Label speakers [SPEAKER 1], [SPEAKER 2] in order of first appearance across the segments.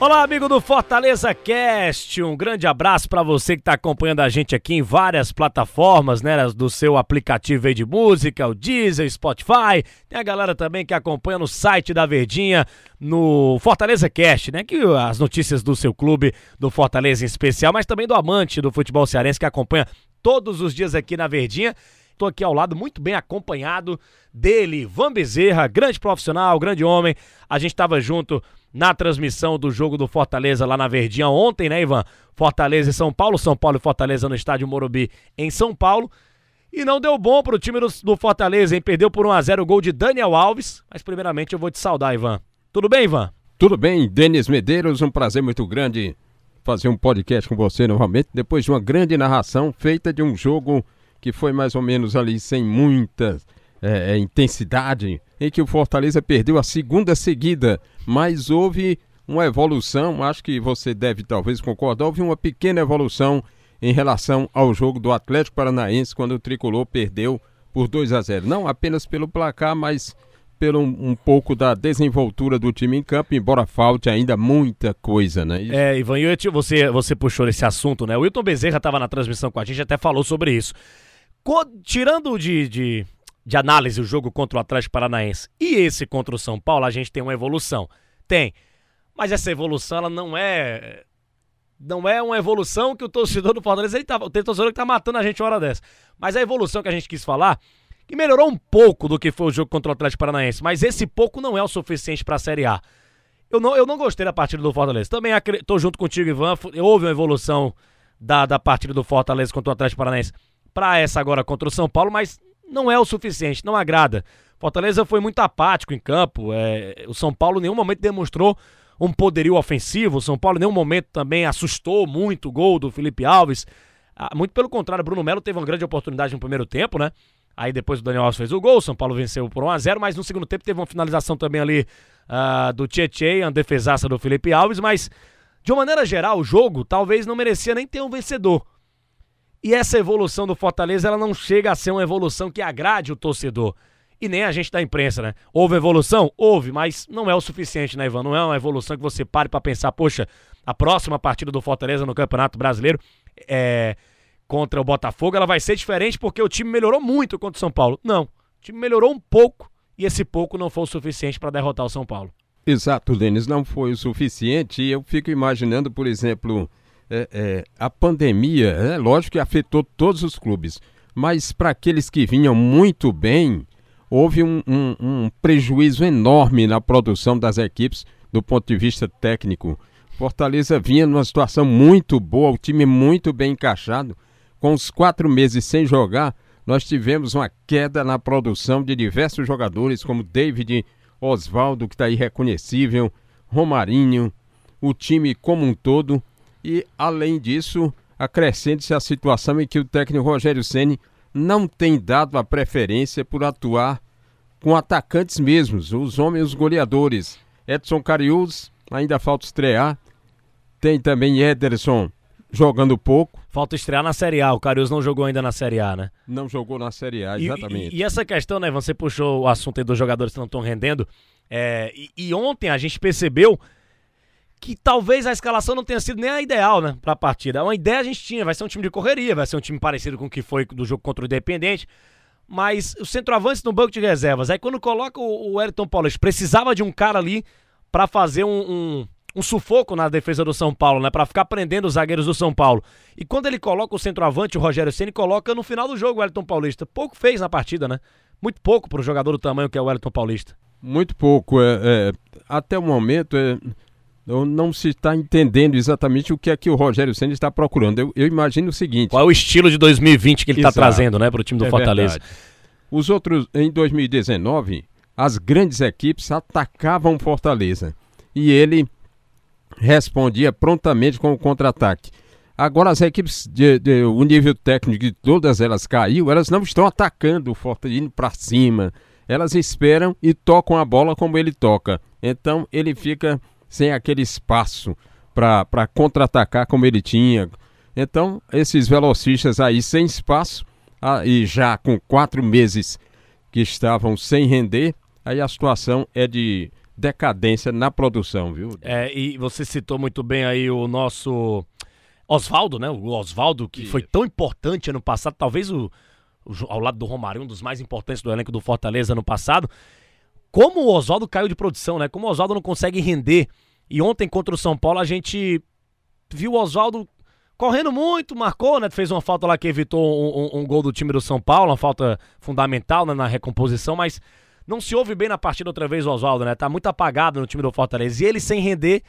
[SPEAKER 1] Olá, amigo do Fortaleza Cast. Um grande abraço para você que está acompanhando a gente aqui em várias plataformas, né, do seu aplicativo aí de música, o Deezer, Spotify. Tem a galera também que acompanha no site da Verdinha, no Fortaleza Cast, né, que as notícias do seu clube, do Fortaleza em especial, mas também do amante do futebol cearense que acompanha todos os dias aqui na Verdinha. Estou aqui ao lado, muito bem acompanhado dele, Van Bezerra, grande profissional, grande homem. A gente estava junto na transmissão do jogo do Fortaleza lá na Verdinha ontem, né, Ivan? Fortaleza e São Paulo, São Paulo e Fortaleza no estádio Morumbi em São Paulo. E não deu bom pro time do, do Fortaleza, hein? Perdeu por 1x0 o gol de Daniel Alves. Mas primeiramente eu vou te saudar, Ivan. Tudo bem, Ivan?
[SPEAKER 2] Tudo bem, Denis Medeiros, um prazer muito grande fazer um podcast com você novamente, depois de uma grande narração feita de um jogo que foi mais ou menos ali sem muita é, é intensidade, em que o Fortaleza perdeu a segunda seguida, mas houve uma evolução, acho que você deve talvez concordar, houve uma pequena evolução em relação ao jogo do Atlético Paranaense quando o Tricolor perdeu por 2 a 0. Não apenas pelo placar, mas pelo um, pouco da desenvoltura do time em campo, embora falte ainda muita coisa, né?
[SPEAKER 1] Isso... É, Ivan, eu, você, você puxou esse assunto, né? O Wilton Bezerra estava na transmissão com a gente, até falou sobre isso. Tirando de, de, de análise o jogo contra o Atlético Paranaense e esse contra o São Paulo, a gente tem uma evolução. Tem. Mas essa evolução, ela não é. Não é uma evolução que o torcedor do Fortaleza. Ele tá, tem torcedor que tá matando a gente uma hora dessa. Mas a evolução que a gente quis falar. Que melhorou um pouco do que foi o jogo contra o Atlético Paranaense. Mas esse pouco não é o suficiente para a Série A. Eu não, eu não gostei da partida do Fortaleza. Também tô junto contigo, Ivan. Houve uma evolução da, da partida do Fortaleza contra o Atlético Paranaense para essa agora contra o São Paulo, mas não é o suficiente, não agrada. Fortaleza foi muito apático em campo. É, o São Paulo em nenhum momento demonstrou um poderio ofensivo. O São Paulo em nenhum momento também assustou muito o gol do Felipe Alves. Ah, muito pelo contrário, Bruno Melo teve uma grande oportunidade no primeiro tempo, né? Aí depois o Daniel Alves fez o gol, o São Paulo venceu por 1x0, mas no segundo tempo teve uma finalização também ali uh, do Tietchan, a defesaça do Felipe Alves, mas de uma maneira geral, o jogo talvez não merecia nem ter um vencedor. E essa evolução do Fortaleza, ela não chega a ser uma evolução que agrade o torcedor. E nem a gente da imprensa, né? Houve evolução? Houve, mas não é o suficiente, né, Ivan? Não é uma evolução que você pare para pensar, poxa, a próxima partida do Fortaleza no Campeonato Brasileiro é contra o Botafogo, ela vai ser diferente porque o time melhorou muito contra o São Paulo. Não, o time melhorou um pouco e esse pouco não foi o suficiente para derrotar o São Paulo.
[SPEAKER 2] Exato, Denis, não foi o suficiente. Eu fico imaginando, por exemplo, é, é, a pandemia, é lógico que afetou todos os clubes, mas para aqueles que vinham muito bem, houve um, um, um, prejuízo enorme na produção das equipes do ponto de vista técnico. Fortaleza vinha numa situação muito boa, o time muito bem encaixado. Com os quatro meses sem jogar, nós tivemos uma queda na produção de diversos jogadores, como David Oswaldo, que está irreconhecível, Romarinho, o time como um todo e, além disso, acrescente-se a situação em que o técnico Rogério Ceni não tem dado a preferência por atuar com atacantes mesmos, os homens os goleadores. Edson Carius ainda falta estrear. Tem também Ederson jogando pouco.
[SPEAKER 1] Falta estrear na Série A. O Carius não jogou ainda na Série A, né?
[SPEAKER 2] Não jogou na Série A, exatamente.
[SPEAKER 1] E, e, e essa questão, né? Você puxou o assunto aí dos jogadores que não estão rendendo. É, e, e ontem a gente percebeu que talvez a escalação não tenha sido nem a ideal, né, pra partida. Uma ideia a gente tinha, vai ser um time de correria, vai ser um time parecido com o que foi do jogo contra o Independente, mas o centroavante no banco de reservas. Aí quando coloca o, o Elton Paulista, precisava de um cara ali para fazer um, um, um, sufoco na defesa do São Paulo, né, para ficar prendendo os zagueiros do São Paulo. E quando ele coloca o centroavante, o Rogério Ceni coloca no final do jogo o Elton Paulista. Pouco fez na partida, né? Muito pouco para o jogador do tamanho que é o Elton Paulista.
[SPEAKER 2] Muito pouco. É, é até o momento, é, não se está entendendo exatamente o que é que o Rogério Senna está procurando. Eu, eu, imagino o seguinte.
[SPEAKER 1] Qual é o estilo de 2020 que ele está trazendo né, para o time do é Fortaleza? Verdade.
[SPEAKER 2] Os outros, em 2019, as grandes equipes atacavam Fortaleza. E ele respondia prontamente com o contra-ataque. Agora as equipes, de, de, o nível técnico de todas elas caiu, elas não estão atacando o Fortaleza indo para cima. Elas esperam e tocam a bola como ele toca. Então ele fica sem aquele espaço para contra-atacar como ele tinha, Então, esses velocistas aí sem espaço ah, e já com quatro meses que estavam sem render, aí a situação é de decadência na produção, viu?
[SPEAKER 1] É, e você citou muito bem aí o nosso Oswaldo, né? O Oswaldo, que Isso. foi tão importante ano passado, talvez o, o, ao lado do Romário, um dos mais importantes do elenco do Fortaleza ano passado. Como o Oswaldo caiu de produção, né? Como o Oswaldo não consegue render. E ontem contra o São Paulo a gente viu o Oswaldo correndo muito, marcou, né? Fez uma falta lá que evitou um, um, um gol do time do São Paulo, uma falta fundamental né, na recomposição, mas não se ouve bem na partida outra vez o Oswaldo, né? Tá muito apagado no time do Fortaleza. E ele sem render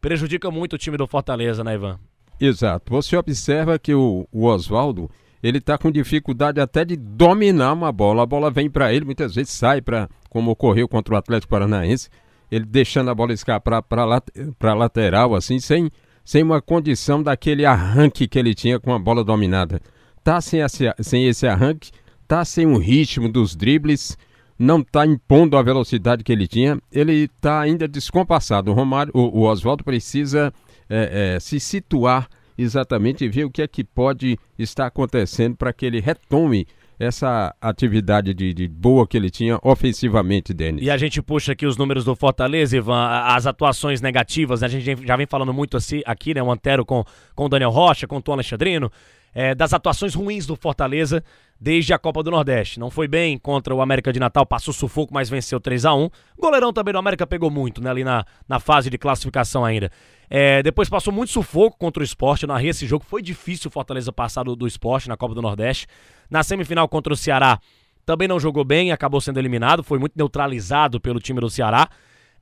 [SPEAKER 1] prejudica muito o time do Fortaleza, né, Ivan?
[SPEAKER 2] Exato. Você observa que o, o Oswaldo, ele tá com dificuldade até de dominar uma bola. A bola vem para ele, muitas vezes sai para, como ocorreu contra o Atlético Paranaense, ele deixando a bola escapar para lateral, assim, sem, sem uma condição daquele arranque que ele tinha com a bola dominada. Tá sem esse, sem esse arranque, tá sem o ritmo dos dribles, não está impondo a velocidade que ele tinha, ele está ainda descompassado. O, Romário, o, o Oswaldo precisa é, é, se situar exatamente e ver o que é que pode estar acontecendo para que ele retome essa atividade de, de, boa que ele tinha ofensivamente, Denis.
[SPEAKER 1] E a gente puxa aqui os números do Fortaleza, Ivan, as atuações negativas, né? a gente já vem falando muito assim, aqui, né? O Antero com, com o Daniel Rocha, com o Tom Alexandrino, é, das atuações ruins do Fortaleza desde a Copa do Nordeste. Não foi bem contra o América de Natal, passou sufoco, mas venceu 3 a 1 Goleirão também do América pegou muito, né? Ali na, na fase de classificação ainda. É, depois passou muito sufoco contra o esporte. Eu narrei esse jogo. Foi difícil o Fortaleza passar do, do esporte na Copa do Nordeste. Na semifinal contra o Ceará, também não jogou bem, acabou sendo eliminado. Foi muito neutralizado pelo time do Ceará.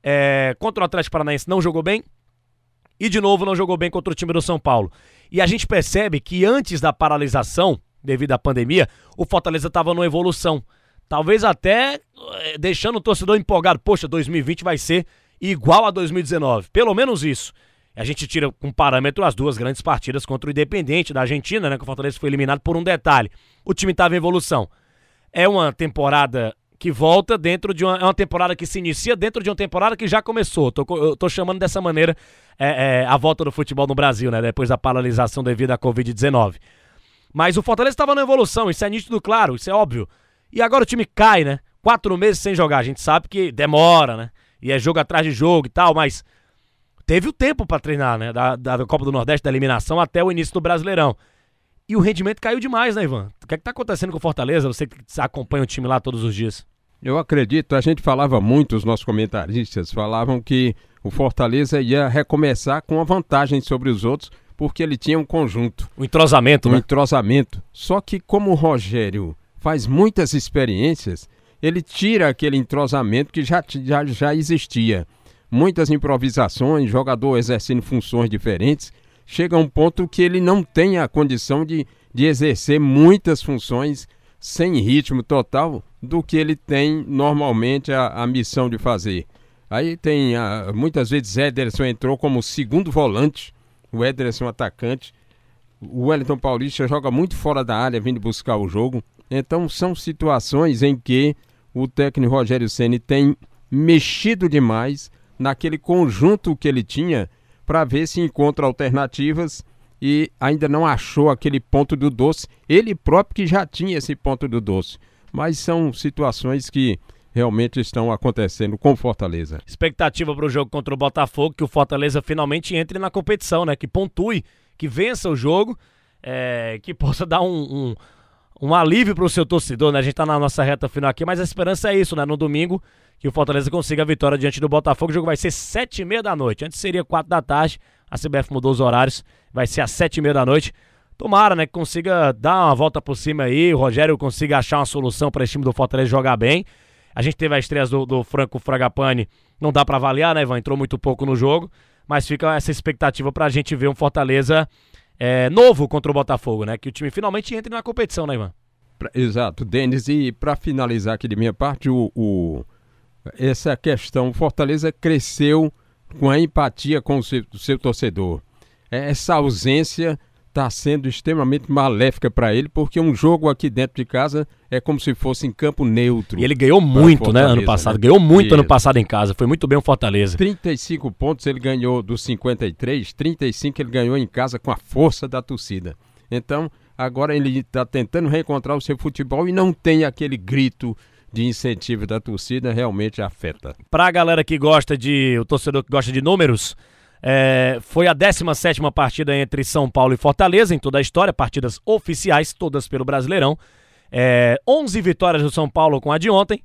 [SPEAKER 1] É, contra o Atlético Paranaense não jogou bem. E de novo não jogou bem contra o time do São Paulo. E a gente percebe que antes da paralisação, devido à pandemia, o Fortaleza estava numa evolução. Talvez até é, deixando o torcedor empolgado. Poxa, 2020 vai ser igual a 2019. Pelo menos isso. A gente tira com parâmetro as duas grandes partidas contra o Independente da Argentina, né? Que o Fortaleza foi eliminado por um detalhe. O time estava em evolução. É uma temporada que volta dentro de uma, é uma temporada que se inicia dentro de uma temporada que já começou. Tô, eu tô chamando dessa maneira é, é, a volta do futebol no Brasil, né? Depois da paralisação devido à Covid-19. Mas o Fortaleza estava na evolução, isso é nítido, claro, isso é óbvio. E agora o time cai, né? Quatro meses sem jogar. A gente sabe que demora, né? E é jogo atrás de jogo e tal, mas teve o tempo para treinar, né? Da, da Copa do Nordeste, da eliminação até o início do Brasileirão. E o rendimento caiu demais, né, Ivan? O que é que tá acontecendo com o Fortaleza? Você que acompanha o time lá todos os dias.
[SPEAKER 2] Eu acredito, a gente falava muito, os nossos comentaristas falavam que o Fortaleza ia recomeçar com uma vantagem sobre os outros, porque ele tinha um conjunto.
[SPEAKER 1] Um entrosamento,
[SPEAKER 2] um
[SPEAKER 1] né?
[SPEAKER 2] Um entrosamento. Só que como o Rogério faz muitas experiências, ele tira aquele entrosamento que já, já, já existia muitas improvisações, jogador exercendo funções diferentes. Chega a um ponto que ele não tem a condição de, de exercer muitas funções sem ritmo total do que ele tem normalmente a, a missão de fazer. Aí tem, a, muitas vezes, Ederson entrou como segundo volante, o Ederson atacante. O Wellington Paulista joga muito fora da área, vindo buscar o jogo. Então são situações em que o técnico Rogério Ceni tem mexido demais naquele conjunto que ele tinha para ver se encontra alternativas e ainda não achou aquele ponto do doce. Ele próprio que já tinha esse ponto do doce. Mas são situações que realmente estão acontecendo com Fortaleza.
[SPEAKER 1] Expectativa para o jogo contra o Botafogo, que o Fortaleza finalmente entre na competição, né? Que pontue, que vença o jogo, é, que possa dar um, um, um alívio para o seu torcedor, né? A gente está na nossa reta final aqui, mas a esperança é isso, né? No domingo que o Fortaleza consiga a vitória diante do Botafogo. O jogo vai ser sete e meia da noite. Antes seria quatro da tarde. A CBF mudou os horários. Vai ser às sete e meia da noite. Tomara, né, que consiga dar uma volta por cima aí. O Rogério consiga achar uma solução para esse time do Fortaleza jogar bem. A gente teve a estreia do, do Franco Fragapane. Não dá para avaliar, né, Ivan? Entrou muito pouco no jogo. Mas fica essa expectativa para a gente ver um Fortaleza é, novo contra o Botafogo, né? Que o time finalmente entre na competição, né, Ivan?
[SPEAKER 2] Exato, Denis. E para finalizar aqui de minha parte, o, o essa questão. Fortaleza cresceu com a empatia com o seu, o seu torcedor. É, essa ausência está sendo extremamente maléfica para ele, porque um jogo aqui dentro de casa é como se fosse em campo neutro.
[SPEAKER 1] E ele ganhou muito, né, ano passado. Né? Ganhou muito ano passado em casa. Foi muito bem o Fortaleza.
[SPEAKER 2] 35 pontos ele ganhou dos 53, 35 ele ganhou em casa com a força da torcida. Então, agora ele está tentando reencontrar o seu futebol e não tem aquele grito de incentivo da torcida, realmente afeta.
[SPEAKER 1] Para a galera que gosta de, o torcedor que gosta de números, é, foi a 17 partida entre São Paulo e Fortaleza em toda a história, partidas oficiais, todas pelo Brasileirão. É, 11 vitórias do São Paulo com a de ontem,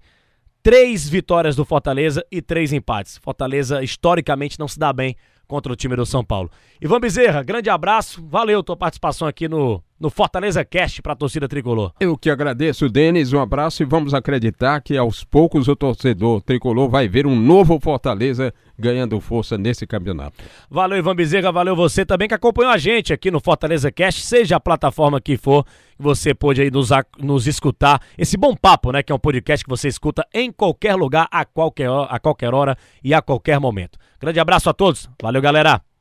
[SPEAKER 1] 3 vitórias do Fortaleza e 3 empates. Fortaleza, historicamente, não se dá bem contra o time do São Paulo. Ivan Bezerra, grande abraço, valeu tua participação aqui no, no Fortaleza Cast para a torcida tricolor.
[SPEAKER 2] Eu que agradeço, Denis, um abraço e vamos acreditar que aos poucos o torcedor tricolor vai ver um novo Fortaleza ganhando força nesse campeonato.
[SPEAKER 1] Valeu, Ivan Bezerra, valeu você também que acompanhou a gente aqui no Fortaleza Cast, seja a plataforma que for, você pôde aí nos, nos escutar. Esse bom papo, né, que é um podcast que você escuta em qualquer lugar, a qualquer, a qualquer hora e a qualquer momento. Grande abraço a todos. Valeu, galera.